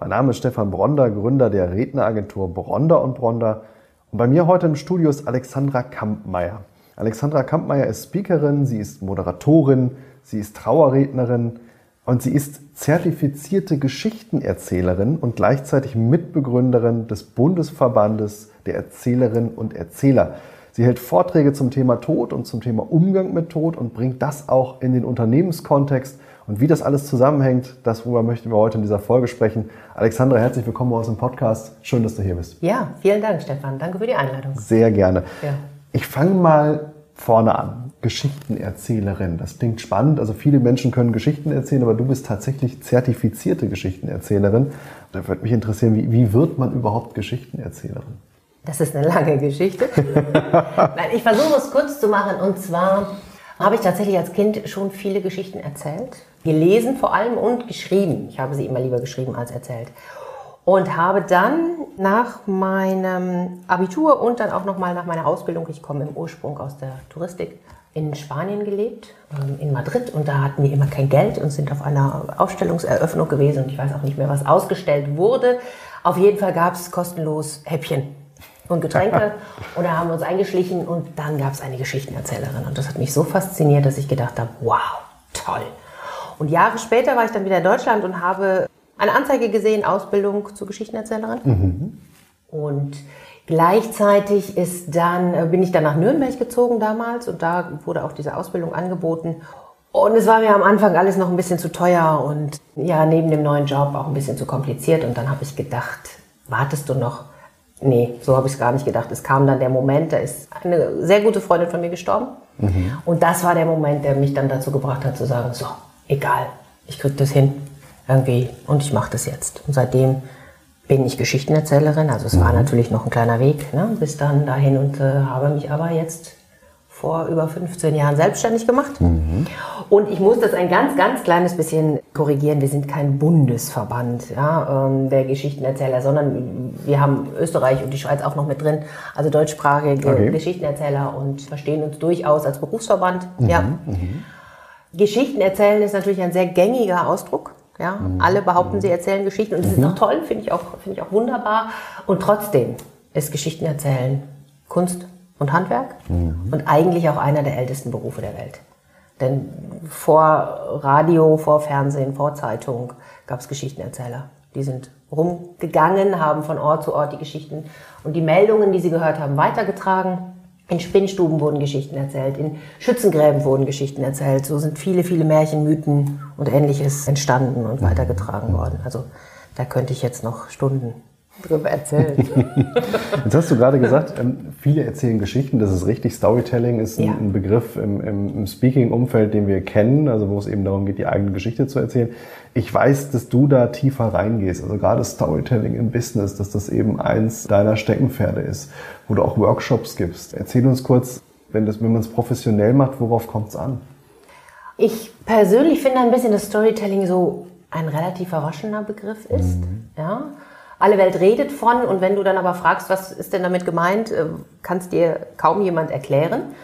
Mein Name ist Stefan Bronder, Gründer der Redneragentur Bronder und Bronder. Und bei mir heute im Studio ist Alexandra Kampmeier. Alexandra Kampmeier ist Speakerin, sie ist Moderatorin, sie ist Trauerrednerin und sie ist zertifizierte Geschichtenerzählerin und gleichzeitig Mitbegründerin des Bundesverbandes der Erzählerinnen und Erzähler. Sie hält Vorträge zum Thema Tod und zum Thema Umgang mit Tod und bringt das auch in den Unternehmenskontext. Und wie das alles zusammenhängt, darüber möchten wir heute in dieser Folge sprechen. Alexandra, herzlich willkommen uns im Podcast. Schön, dass du hier bist. Ja, vielen Dank, Stefan. Danke für die Einladung. Sehr gerne. Ja. Ich fange mal vorne an. Geschichtenerzählerin. Das klingt spannend. Also viele Menschen können Geschichten erzählen, aber du bist tatsächlich zertifizierte Geschichtenerzählerin. Da würde mich interessieren, wie, wie wird man überhaupt Geschichtenerzählerin? Das ist eine lange Geschichte. Nein, ich versuche es kurz zu machen. Und zwar habe ich tatsächlich als Kind schon viele Geschichten erzählt. Gelesen vor allem und geschrieben. Ich habe sie immer lieber geschrieben als erzählt. Und habe dann nach meinem Abitur und dann auch nochmal nach meiner Ausbildung, ich komme im Ursprung aus der Touristik, in Spanien gelebt, ähm, in Madrid. Und da hatten wir immer kein Geld und sind auf einer Ausstellungseröffnung gewesen. Und ich weiß auch nicht mehr, was ausgestellt wurde. Auf jeden Fall gab es kostenlos Häppchen und Getränke. und da haben wir uns eingeschlichen und dann gab es eine Geschichtenerzählerin. Und das hat mich so fasziniert, dass ich gedacht habe, wow, toll. Und Jahre später war ich dann wieder in Deutschland und habe eine Anzeige gesehen, Ausbildung zur Geschichtenerzählerin. Mhm. Und gleichzeitig ist dann, äh, bin ich dann nach Nürnberg gezogen damals und da wurde auch diese Ausbildung angeboten. Und es war mir am Anfang alles noch ein bisschen zu teuer und ja, neben dem neuen Job auch ein bisschen zu kompliziert. Und dann habe ich gedacht, wartest du noch? Nee, so habe ich es gar nicht gedacht. Es kam dann der Moment, da ist eine sehr gute Freundin von mir gestorben. Mhm. Und das war der Moment, der mich dann dazu gebracht hat zu sagen, so, egal, ich krieg das hin irgendwie und ich mache das jetzt. Und seitdem bin ich Geschichtenerzählerin. Also es war natürlich noch ein kleiner Weg ne, bis dann dahin und äh, habe mich aber jetzt vor über 15 Jahren selbstständig gemacht. Und ich muss das ein ganz, ganz kleines bisschen korrigieren. Wir sind kein Bundesverband ja, ähm, der Geschichtenerzähler, sondern wir haben Österreich und die Schweiz auch noch mit drin. Also deutschsprachige Okay. Geschichtenerzähler und verstehen uns durchaus als Berufsverband. Ja. Geschichten erzählen ist natürlich ein sehr gängiger Ausdruck. Ja, alle behaupten, sie erzählen Geschichten und das ist auch toll, finde ich auch, finde ich auch wunderbar. Und trotzdem ist Geschichten erzählen Kunst und Handwerk und eigentlich auch einer der ältesten Berufe der Welt. Denn vor Radio, vor Fernsehen, vor Zeitung gab es Geschichtenerzähler. Die sind rumgegangen, haben von Ort zu Ort die Geschichten und die Meldungen, die sie gehört haben, weitergetragen. In Spinnstuben wurden Geschichten erzählt, in Schützengräben wurden Geschichten erzählt. So sind viele, viele Märchen, Mythen und ähnliches entstanden und weitergetragen worden. Also da könnte ich jetzt noch Stunden drüber erzählen. Jetzt hast du gerade gesagt, ähm, viele erzählen Geschichten, das ist richtig. Storytelling ist ein, Ja. Begriff im, im, Speaking-Umfeld, den wir kennen, also wo es eben darum geht, die eigene Geschichte zu erzählen. Ich weiß, dass du da tiefer reingehst, also gerade Storytelling im Business, dass das eben eins deiner Steckenpferde ist, wo du auch Workshops gibst. Erzähl uns kurz, wenn, das, wenn man es professionell macht, worauf kommt es an? Ich persönlich finde ein bisschen, dass Storytelling so ein relativ verwaschener Begriff ist. Ja? Alle Welt redet von und wenn du dann aber fragst, was ist denn damit gemeint, äh, kann es dir kaum jemand erklären.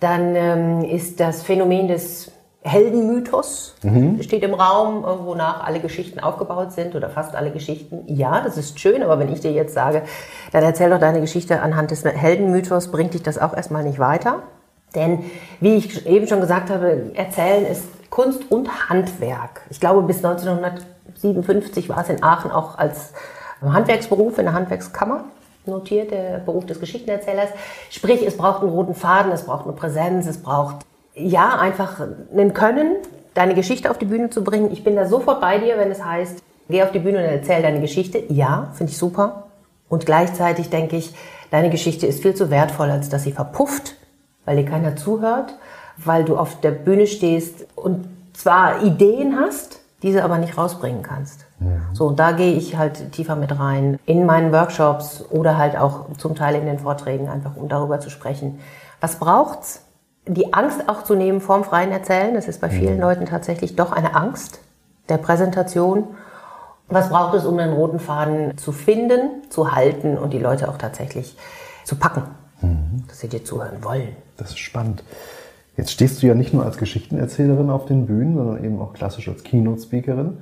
Dann ähm, ist das Phänomen des Heldenmythos steht im Raum, äh, wonach alle Geschichten aufgebaut sind oder fast alle Geschichten. Ja, das ist schön, aber wenn ich dir jetzt sage, dann erzähl doch deine Geschichte anhand des Heldenmythos, bringt dich das auch erstmal nicht weiter. Denn, wie ich eben schon gesagt habe, Erzählen ist Kunst und Handwerk. Ich glaube, bis 1957 war es in Aachen auch als Handwerksberuf in der Handwerkskammer notiert, der Beruf des Geschichtenerzählers. Sprich, es braucht einen roten Faden, es braucht eine Präsenz, es braucht, ja, einfach ein Können, deine Geschichte auf die Bühne zu bringen. Ich bin da sofort bei dir, wenn es heißt, geh auf die Bühne und erzähl deine Geschichte. Ja, finde ich super. Und gleichzeitig denke ich, deine Geschichte ist viel zu wertvoll, als dass sie verpufft, weil dir keiner zuhört, weil du auf der Bühne stehst und zwar Ideen hast, diese aber nicht rausbringen kannst. So, und da gehe ich halt tiefer mit rein in meinen Workshops oder halt auch zum Teil in den Vorträgen, einfach um darüber zu sprechen. Was braucht's? Die Angst auch zu nehmen vorm freien Erzählen, das ist bei vielen Leuten tatsächlich doch eine Angst der Präsentation. Was braucht es, um einen roten Faden zu finden, zu halten und die Leute auch tatsächlich zu packen, dass sie dir zuhören wollen? Das ist spannend. Jetzt stehst du ja nicht nur als Geschichtenerzählerin auf den Bühnen, sondern eben auch klassisch als Keynote-Speakerin.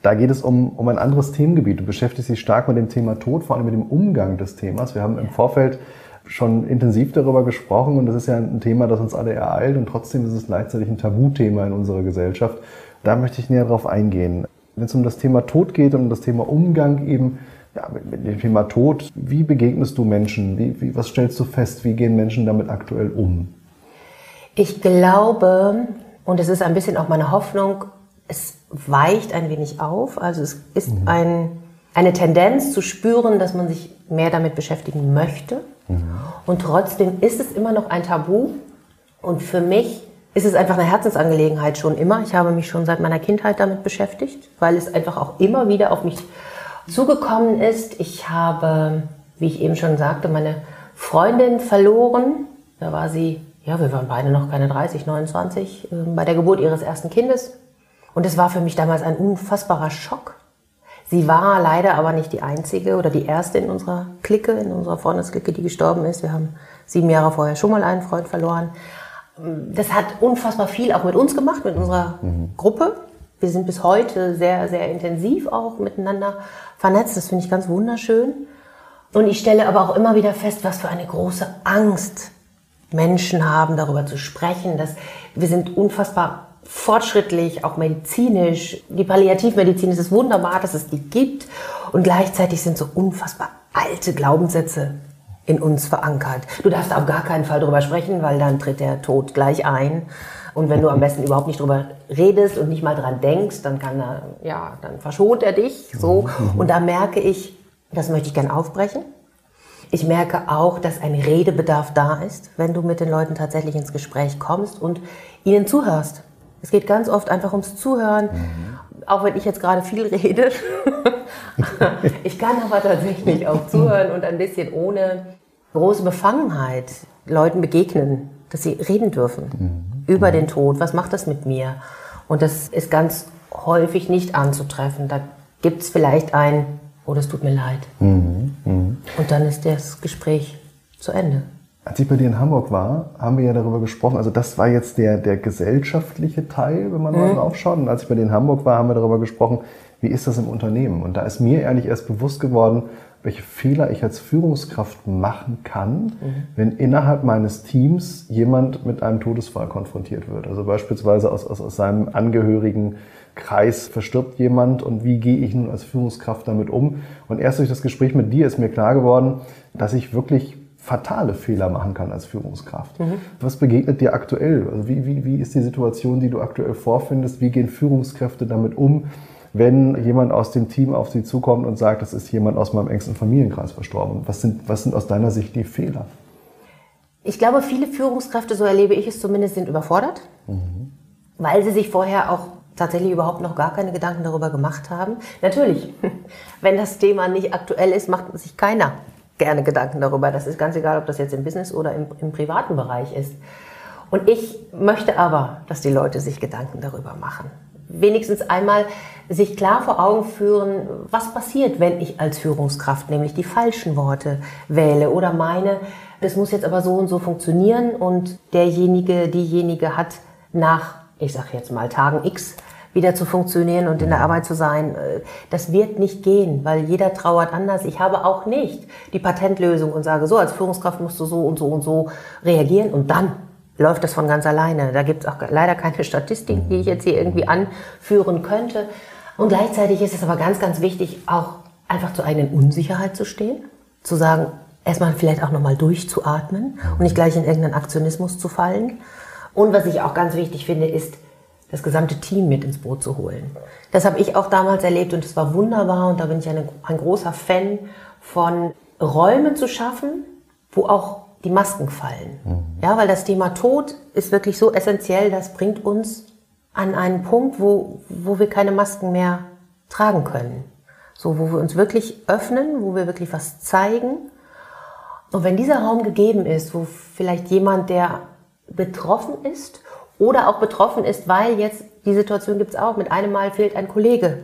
Da geht es um, um ein anderes Themengebiet. Du beschäftigst dich stark mit dem Thema Tod, vor allem mit dem Umgang des Themas. Wir haben im Vorfeld schon intensiv darüber gesprochen und das ist ja ein Thema, das uns alle ereilt und trotzdem ist es gleichzeitig ein Tabuthema in unserer Gesellschaft. Da möchte ich näher drauf eingehen. Wenn es um das Thema Tod geht und um das Thema Umgang eben ja, mit, dem Thema Tod, wie begegnest du Menschen? Wie, wie, was stellst du fest? Wie gehen Menschen damit aktuell um? Ich glaube, und es ist ein bisschen auch meine Hoffnung, es weicht ein wenig auf. Also es ist ein, eine Tendenz zu spüren, dass man sich mehr damit beschäftigen möchte. Und trotzdem ist es immer noch ein Tabu. Und für mich ist es einfach eine Herzensangelegenheit schon immer. Ich habe mich schon seit meiner Kindheit damit beschäftigt, weil es einfach auch immer wieder auf mich zugekommen ist. Ich habe, wie ich eben schon sagte, meine Freundin verloren. Da war sie, ja, wir waren beide noch keine 30, 29, äh, bei der Geburt ihres ersten Kindes. Und es war für mich damals ein unfassbarer Schock. Sie war leider aber nicht die einzige oder die erste in unserer Clique, in unserer Freundesklicke, die gestorben ist. Wir haben sieben Jahre vorher schon mal einen Freund verloren. Das hat unfassbar viel auch mit uns gemacht, mit unserer Gruppe. Wir sind bis heute sehr, sehr intensiv auch miteinander vernetzt. Das finde ich ganz wunderschön. Und ich stelle aber auch immer wieder fest, was für eine große Angst Menschen haben, darüber zu sprechen. Dass wir sind unfassbar fortschrittlich, auch medizinisch. Die Palliativmedizin, es ist wunderbar, dass es die gibt. Und gleichzeitig sind so unfassbar alte Glaubenssätze in uns verankert. Du darfst auf gar keinen Fall darüber sprechen, weil dann tritt der Tod gleich ein. Und wenn du am besten überhaupt nicht drüber redest und nicht mal dran denkst, dann kann er, ja, dann verschont er dich, so. Und da merke ich, das möchte ich gern aufbrechen. Ich merke auch, dass ein Redebedarf da ist, wenn du mit den Leuten tatsächlich ins Gespräch kommst und ihnen zuhörst. Es geht ganz oft einfach ums Zuhören, auch wenn ich jetzt gerade viel rede. ich kann aber tatsächlich auch zuhören und ein bisschen ohne große Befangenheit Leuten begegnen, dass sie reden dürfen über den Tod. Was macht das mit mir? Und das ist ganz häufig nicht anzutreffen. Da gibt es vielleicht ein, oh, das tut mir leid. Und dann ist das Gespräch zu Ende. Als ich bei dir in Hamburg war, haben wir ja darüber gesprochen. Also das war jetzt der, der gesellschaftliche Teil, wenn man mal drauf schaut. Und als ich bei dir in Hamburg war, haben wir darüber gesprochen, wie ist das im Unternehmen? Und da ist mir ehrlich erst bewusst geworden, welche Fehler ich als Führungskraft machen kann, wenn innerhalb meines Teams jemand mit einem Todesfall konfrontiert wird. Also beispielsweise aus, aus, aus seinem angehörigen Kreis verstirbt jemand und wie gehe ich nun als Führungskraft damit um? Und erst durch das Gespräch mit dir ist mir klar geworden, dass ich wirklich fatale Fehler machen kann als Führungskraft. Was begegnet dir aktuell? Also wie, wie, wie ist die Situation, die du aktuell vorfindest? Wie gehen Führungskräfte damit um, wenn jemand aus dem Team auf sie zukommt und sagt, das ist jemand aus meinem engsten Familienkreis verstorben? Was sind, was sind aus deiner Sicht die Fehler? Ich glaube, viele Führungskräfte, so erlebe ich es zumindest, sind überfordert, weil sie sich vorher auch tatsächlich überhaupt noch gar keine Gedanken darüber gemacht haben. Natürlich, wenn das Thema nicht aktuell ist, macht sich keiner gerne Gedanken darüber. Das ist ganz egal, ob das jetzt im Business oder im, im privaten Bereich ist. Und ich möchte aber, dass die Leute sich Gedanken darüber machen. Wenigstens einmal sich klar vor Augen führen, was passiert, wenn ich als Führungskraft nämlich die falschen Worte wähle oder meine, das muss jetzt aber so und so funktionieren und derjenige, diejenige hat nach, ich sage jetzt mal Tagen X, wieder zu funktionieren und in der Arbeit zu sein. Äh, Das wird nicht gehen, weil jeder trauert anders. Ich habe auch nicht die Patentlösung und sage, so als Führungskraft musst du so und so und so reagieren und dann läuft das von ganz alleine. Da gibt es auch leider keine Statistik, die ich jetzt hier irgendwie anführen könnte. Und gleichzeitig ist es aber ganz, ganz wichtig, auch einfach zur eigenen Unsicherheit zu stehen, zu sagen, erstmal vielleicht auch nochmal durchzuatmen und nicht gleich in irgendeinen Aktionismus zu fallen. Und was ich auch ganz wichtig finde, ist, das gesamte Team mit ins Boot zu holen. Das habe ich auch damals erlebt und es war wunderbar und da bin ich eine, ein großer Fan von Räumen zu schaffen, wo auch die Masken fallen. Ja, weil das Thema Tod ist wirklich so essentiell, das bringt uns an einen Punkt, wo, wo wir keine Masken mehr tragen können. So, wo wir uns wirklich öffnen, wo wir wirklich was zeigen. Und wenn dieser Raum gegeben ist, wo vielleicht jemand, der betroffen ist oder auch betroffen ist, weil jetzt die Situation gibt es auch, mit einem Mal fehlt ein Kollege,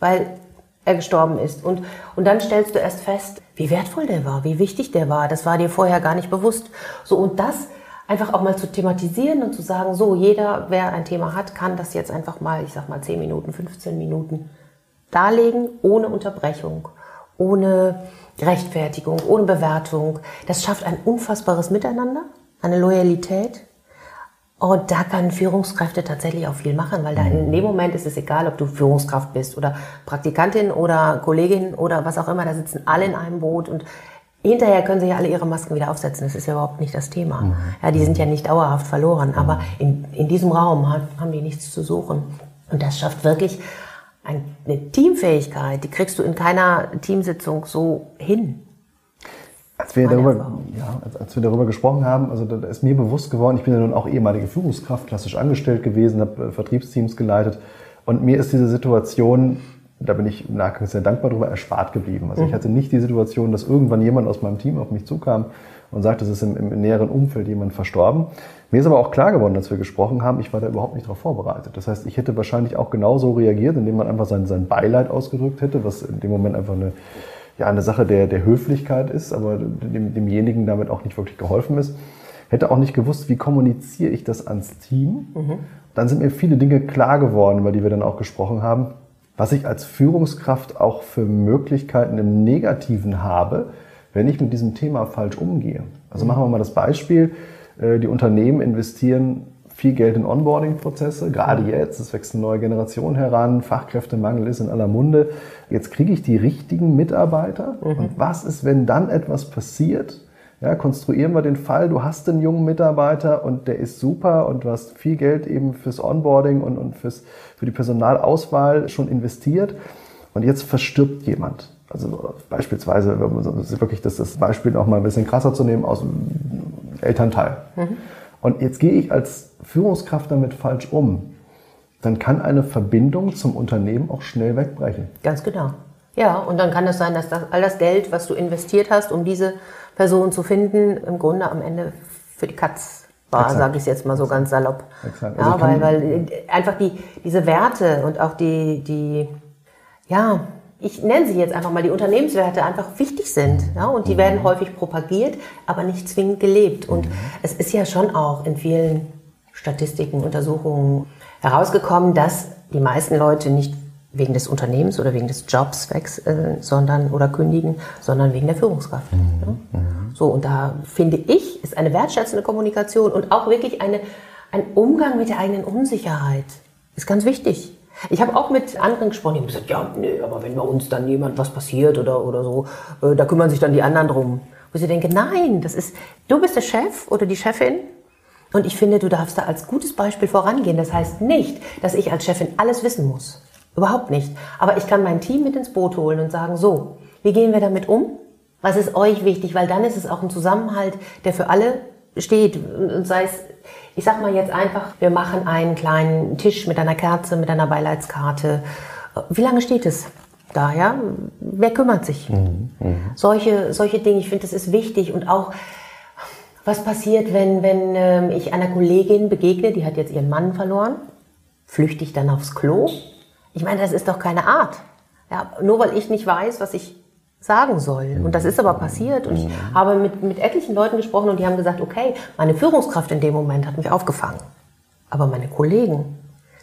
weil er gestorben ist. Und, und dann stellst du erst fest, wie wertvoll der war, wie wichtig der war. Das war dir vorher gar nicht bewusst. So, und das einfach auch mal zu thematisieren und zu sagen, so, jeder, wer ein Thema hat, kann das jetzt einfach mal, ich sag mal 10 Minuten, 15 Minuten darlegen, ohne Unterbrechung, ohne Rechtfertigung, ohne Bewertung. Das schafft ein unfassbares Miteinander, eine Loyalität. Und da können Führungskräfte tatsächlich auch viel machen, weil da in dem Moment ist es egal, ob du Führungskraft bist oder Praktikantin oder Kollegin oder was auch immer, da sitzen alle in einem Boot und Hinterher können sie ja alle ihre Masken wieder aufsetzen. Das ist ja überhaupt nicht das Thema. Mhm. Ja, die sind ja nicht dauerhaft verloren. Aber in, in diesem Raum haben die nichts zu suchen. Und das schafft wirklich eine Teamfähigkeit. Die kriegst du in keiner Teamsitzung so hin. Als wir, darüber, ja, als, als, wir darüber gesprochen haben, also da ist mir bewusst geworden, ich bin ja nun auch ehemalige Führungskraft, klassisch angestellt gewesen, habe äh, Vertriebsteams geleitet. Und mir ist diese Situation da bin ich im Nachgang sehr dankbar darüber, erspart geblieben. Also mhm. ich hatte nicht die Situation, dass irgendwann jemand aus meinem Team auf mich zukam und sagte, es ist im, im, näheren Umfeld jemand verstorben. Mir ist aber auch klar geworden, als wir gesprochen haben, ich war da überhaupt nicht darauf vorbereitet. Das heißt, ich hätte wahrscheinlich auch genauso reagiert, indem man einfach sein, sein Beileid ausgedrückt hätte, was in dem Moment einfach eine, ja, eine Sache der, der Höflichkeit ist, aber dem, demjenigen damit auch nicht wirklich geholfen ist. Hätte auch nicht gewusst, wie kommuniziere ich das ans Team. Mhm. Dann sind mir viele Dinge klar geworden, über die wir dann auch gesprochen haben was ich als Führungskraft auch für Möglichkeiten im Negativen habe, wenn ich mit diesem Thema falsch umgehe. Also machen wir mal das Beispiel, äh, die Unternehmen investieren viel Geld in Onboarding-Prozesse, gerade jetzt, es wächst eine neue Generation heran, Fachkräftemangel ist in aller Munde. Jetzt kriege ich die richtigen Mitarbeiter mhm. und was ist, wenn dann etwas passiert, ja, konstruieren wir den Fall, du hast einen jungen Mitarbeiter und der ist super und du hast viel Geld eben fürs Onboarding und, und fürs, für die Personalauswahl schon investiert und jetzt verstirbt jemand. Also beispielsweise, wirklich das, das Beispiel noch mal ein bisschen krasser zu nehmen, aus dem Elternteil. Mhm. Und jetzt gehe ich als Führungskraft damit falsch um. Dann kann eine Verbindung zum Unternehmen auch schnell wegbrechen. Ganz genau. Ja, und dann kann es sein, dass das, all das Geld, was du investiert hast, um diese Person zu finden, im Grunde am Ende für die Katz war, sage ich es jetzt mal so ganz salopp. Exakt. Also ja, weil, weil einfach die, diese Werte und auch die, die, ja, ich nenne sie jetzt einfach mal, die Unternehmenswerte einfach wichtig sind. Ja, und die mhm. werden häufig propagiert, aber nicht zwingend gelebt. Und mhm. es ist ja schon auch in vielen Statistiken, Untersuchungen herausgekommen, dass die meisten Leute nicht wegen des Unternehmens oder wegen des Jobs wechseln, sondern oder kündigen, sondern wegen der Führungskraft. Mhm. Ja? So und da finde ich ist eine wertschätzende Kommunikation und auch wirklich eine ein Umgang mit der eigenen Unsicherheit ist ganz wichtig. Ich habe auch mit anderen gesprochen, die haben gesagt, ja, nee, aber wenn bei uns dann jemand was passiert oder oder so, äh, da kümmern sich dann die anderen drum. Wo ich denke, nein, das ist du bist der Chef oder die Chefin und ich finde, du darfst da als gutes Beispiel vorangehen. Das heißt nicht, dass ich als Chefin alles wissen muss. Überhaupt nicht. Aber ich kann mein Team mit ins Boot holen und sagen, so, wie gehen wir damit um? Was ist euch wichtig? Weil dann ist es auch ein Zusammenhalt, der für alle steht. Und sei es, ich sag mal jetzt einfach, wir machen einen kleinen Tisch mit einer Kerze, mit einer Beileidskarte. Wie lange steht es? Da, ja? Wer kümmert sich? Mhm, mh. Solche, solche Dinge, ich finde, das ist wichtig und auch, was passiert, wenn, wenn ähm, ich einer Kollegin begegne, die hat jetzt ihren Mann verloren, flüchte ich dann aufs Klo ich meine, das ist doch keine Art. Ja, nur weil ich nicht weiß, was ich sagen soll. Und das ist aber passiert. Und ich mhm. habe mit, mit etlichen Leuten gesprochen und die haben gesagt, okay, meine Führungskraft in dem Moment hat mich aufgefangen. Aber meine Kollegen,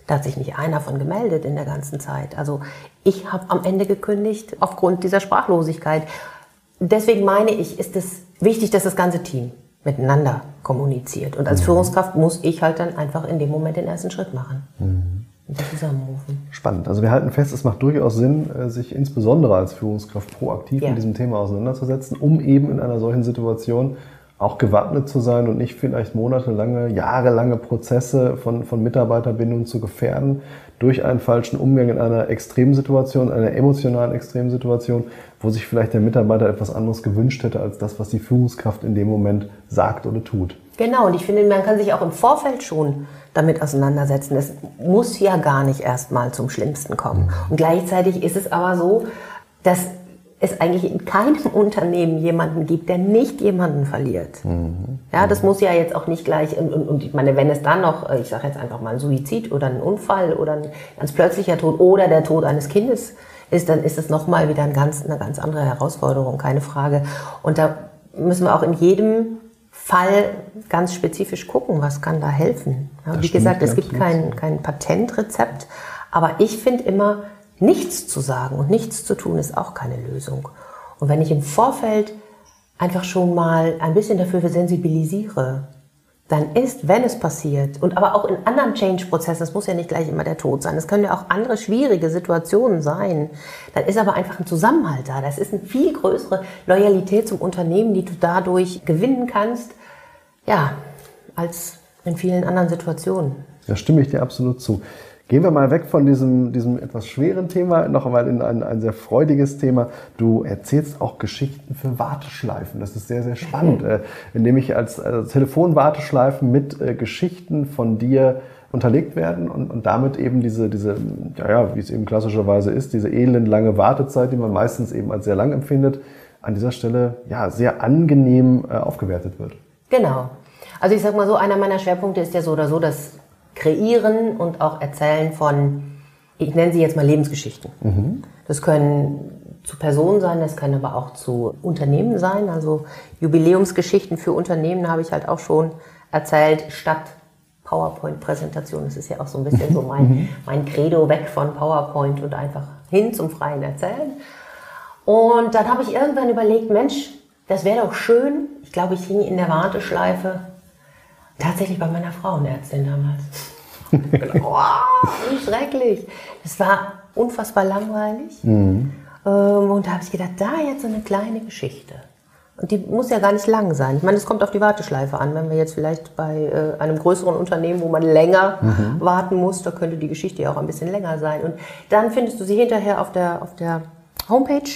da hat sich nicht einer von gemeldet in der ganzen Zeit. Also ich habe am Ende gekündigt aufgrund dieser Sprachlosigkeit. Deswegen meine ich, ist es wichtig, dass das ganze Team miteinander kommuniziert. Und als mhm. Führungskraft muss ich halt dann einfach in dem Moment den ersten Schritt machen. Mhm zusammenrufen. Spannend. Also wir halten fest, es macht durchaus Sinn, äh, sich insbesondere als Führungskraft proaktiv ja. mit diesem Thema auseinanderzusetzen, um eben in einer solchen Situation auch gewappnet zu sein und nicht vielleicht monatelange, jahrelange Prozesse von, von Mitarbeiterbindung zu gefährden durch einen falschen Umgang in einer Extremsituation, einer emotionalen Extremsituation, wo sich vielleicht der Mitarbeiter etwas anderes gewünscht hätte als das, was die Führungskraft in dem Moment sagt oder tut. Genau, und ich finde, man kann sich auch im Vorfeld schon damit auseinandersetzen. Es muss ja gar nicht erst mal zum Schlimmsten kommen. Und gleichzeitig ist es aber so, dass es eigentlich in keinem Unternehmen jemanden gibt, der nicht jemanden verliert. Mhm. Ja, das muss ja jetzt auch nicht gleich, und, und, und ich meine, wenn es dann noch, ich sage jetzt einfach mal ein Suizid oder ein Unfall oder ein ganz plötzlicher Tod oder der Tod eines Kindes ist, dann ist es nochmal wieder ein ganz, eine ganz andere Herausforderung, keine Frage. Und da müssen wir auch in jedem Fall ganz spezifisch gucken, was kann da helfen. Ja, wie stimmt, gesagt, es gibt kein, kein Patentrezept, aber ich finde immer, nichts zu sagen und nichts zu tun ist auch keine Lösung. Und wenn ich im Vorfeld einfach schon mal ein bisschen dafür sensibilisiere, dann ist, wenn es passiert, und aber auch in anderen Change-Prozessen, es muss ja nicht gleich immer der Tod sein, es können ja auch andere schwierige Situationen sein, dann ist aber einfach ein Zusammenhalt da. Das ist eine viel größere Loyalität zum Unternehmen, die du dadurch gewinnen kannst, ja, als in vielen anderen Situationen. Da stimme ich dir absolut zu. Gehen wir mal weg von diesem, diesem etwas schweren Thema, noch einmal in ein, ein sehr freudiges Thema. Du erzählst auch Geschichten für Warteschleifen. Das ist sehr, sehr spannend. Mhm. Äh, indem ich als, als Telefonwarteschleifen mit äh, Geschichten von dir unterlegt werden und, und damit eben diese, diese, ja, ja, wie es eben klassischerweise ist, diese elendlange Wartezeit, die man meistens eben als sehr lang empfindet, an dieser Stelle ja sehr angenehm äh, aufgewertet wird. Genau. Also ich sag mal so, einer meiner Schwerpunkte ist ja so oder so das Kreieren und auch Erzählen von, ich nenne sie jetzt mal Lebensgeschichten. Mhm. Das können zu Personen sein, das können aber auch zu Unternehmen sein. Also Jubiläumsgeschichten für Unternehmen habe ich halt auch schon erzählt, statt PowerPoint-Präsentation. Das ist ja auch so ein bisschen so mein, mhm. mein Credo weg von PowerPoint und einfach hin zum freien Erzählen. Und dann habe ich irgendwann überlegt, Mensch, das wäre doch schön. Ich glaube, ich hing in der Warteschleife Tatsächlich bei meiner Frauenärztin damals. Oh, wie schrecklich. Das war unfassbar langweilig. Mhm. Und da habe ich gedacht, da jetzt so eine kleine Geschichte. Und die muss ja gar nicht lang sein. Ich meine, es kommt auf die Warteschleife an. Wenn wir jetzt vielleicht bei äh, einem größeren Unternehmen, wo man länger mhm. warten muss, da könnte die Geschichte ja auch ein bisschen länger sein. Und dann findest du sie hinterher auf der, auf der Homepage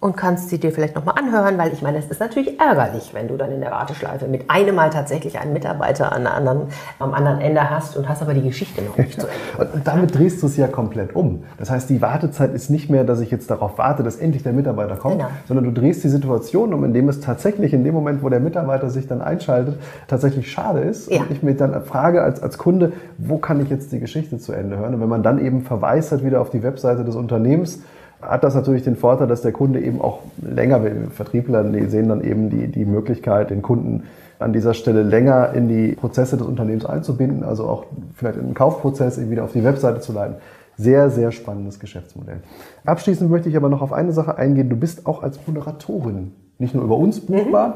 und kannst sie dir vielleicht nochmal anhören, weil ich meine, es ist natürlich ärgerlich, wenn du dann in der Warteschleife mit einem Mal tatsächlich einen Mitarbeiter an anderen, am anderen Ende hast und hast aber die Geschichte noch nicht zu Ende. und damit drehst du es ja komplett um. Das heißt, die Wartezeit ist nicht mehr, dass ich jetzt darauf warte, dass endlich der Mitarbeiter kommt, genau. sondern du drehst die Situation um, indem es tatsächlich in dem Moment, wo der Mitarbeiter sich dann einschaltet, tatsächlich schade ist. Ja. Und ich mir dann frage als, als Kunde, wo kann ich jetzt die Geschichte zu Ende hören? Und wenn man dann eben verweist hat wieder auf die Webseite des Unternehmens, hat das natürlich den Vorteil, dass der Kunde eben auch länger. Vertriebler sehen dann eben die, die Möglichkeit, den Kunden an dieser Stelle länger in die Prozesse des Unternehmens einzubinden, also auch vielleicht in den Kaufprozess eben wieder auf die Webseite zu leiten. Sehr, sehr spannendes Geschäftsmodell. Abschließend möchte ich aber noch auf eine Sache eingehen. Du bist auch als Moderatorin nicht nur über uns buchbar. Mhm.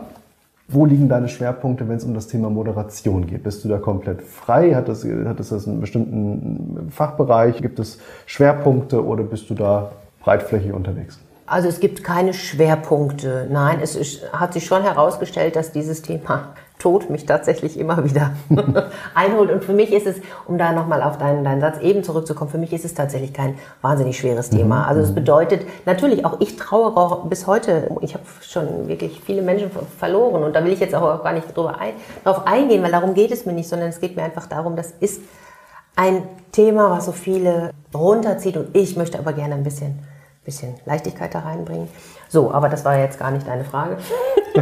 Wo liegen deine Schwerpunkte, wenn es um das Thema Moderation geht? Bist du da komplett frei? Hat das, hat das einen bestimmten Fachbereich? Gibt es Schwerpunkte oder bist du da breitflächig unterwegs? Also es gibt keine Schwerpunkte. Nein, es ist, hat sich schon herausgestellt, dass dieses Thema Tod mich tatsächlich immer wieder einholt. Und für mich ist es, um da nochmal auf deinen, deinen Satz eben zurückzukommen, für mich ist es tatsächlich kein wahnsinnig schweres mhm. Thema. Also es mhm. bedeutet, natürlich auch ich trauere auch bis heute. Ich habe schon wirklich viele Menschen verloren und da will ich jetzt auch gar nicht drüber ein, drauf eingehen, weil darum geht es mir nicht, sondern es geht mir einfach darum, das ist ein Thema, was so viele runterzieht und ich möchte aber gerne ein bisschen bisschen Leichtigkeit da reinbringen. So, aber das war jetzt gar nicht deine Frage.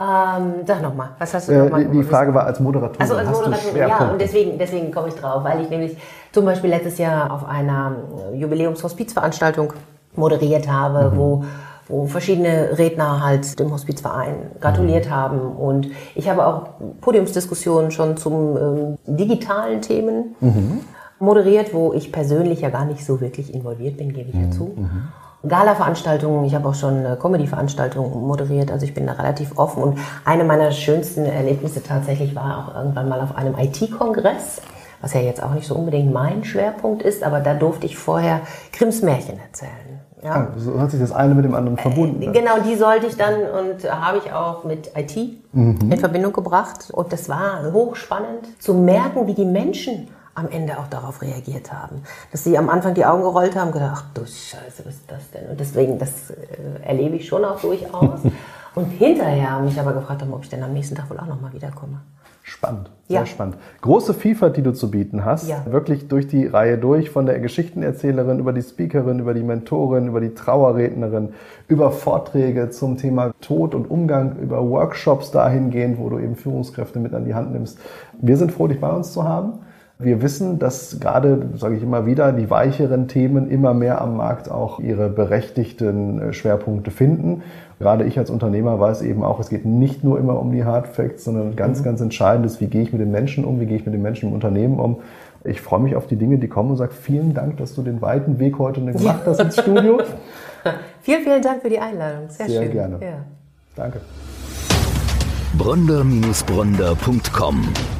ähm, sag nochmal, was hast du äh, nochmal? Die Frage war als Moderatorin. Also als Moderatorin, ja, und deswegen, deswegen komme ich drauf, weil ich nämlich zum Beispiel letztes Jahr auf einer Jubiläumshospizveranstaltung moderiert habe, mhm. wo wo verschiedene Redner halt dem Hospizverein gratuliert mhm. haben. Und ich habe auch Podiumsdiskussionen schon zum ähm, digitalen Themen. Mhm moderiert, wo ich persönlich ja gar nicht so wirklich involviert bin, gebe ich ja mhm. zu. Mhm. Gala-Veranstaltungen, ich habe auch schon Comedy-Veranstaltungen moderiert, also ich bin da relativ offen. Und eine meiner schönsten Erlebnisse tatsächlich war auch irgendwann mal auf einem IT-Kongress, was ja jetzt auch nicht so unbedingt mein Schwerpunkt ist, aber da durfte ich vorher Grimms Märchen erzählen. Ja. Ah, so hat sich das eine mit dem anderen äh, verbunden. Äh, genau, die sollte ich dann und habe ich auch mit IT mhm. in Verbindung gebracht. Und das war hochspannend zu merken, wie die Menschen am Ende auch darauf reagiert haben. Dass sie am Anfang die Augen gerollt haben, gedacht, ach du Scheiße, was ist das denn? Und deswegen, das äh, erlebe ich schon auch durchaus. Und hinterher mich aber gefragt haben, ob ich denn am nächsten Tag wohl auch nochmal wiederkomme. Spannend, sehr Ja. spannend. Große Vielfalt, die du zu bieten hast. Ja. Wirklich durch die Reihe durch, von der Geschichtenerzählerin über die Speakerin, über die Mentorin, über die Trauerrednerin, über Vorträge zum Thema Tod und Umgang, über Workshops dahingehend, wo du eben Führungskräfte mit an die Hand nimmst. Wir sind froh, dich bei uns zu haben. Wir wissen, dass gerade, sage ich immer wieder, die weicheren Themen immer mehr am Markt auch ihre berechtigten äh, Schwerpunkte finden. Gerade ich als Unternehmer weiß eben auch, es geht nicht nur immer um die Hard Facts, sondern ganz, ganz entscheidend ist, wie gehe ich mit den Menschen um, wie gehe ich mit den Menschen im Unternehmen um. Ich freue mich auf die Dinge, die kommen und sage vielen Dank, dass du den weiten Weg heute gemacht hast ins Studio. Vielen, vielen Dank für die Einladung. Sehr, Sehr schön. gerne. Ja. Danke. Bronder-Bronder.com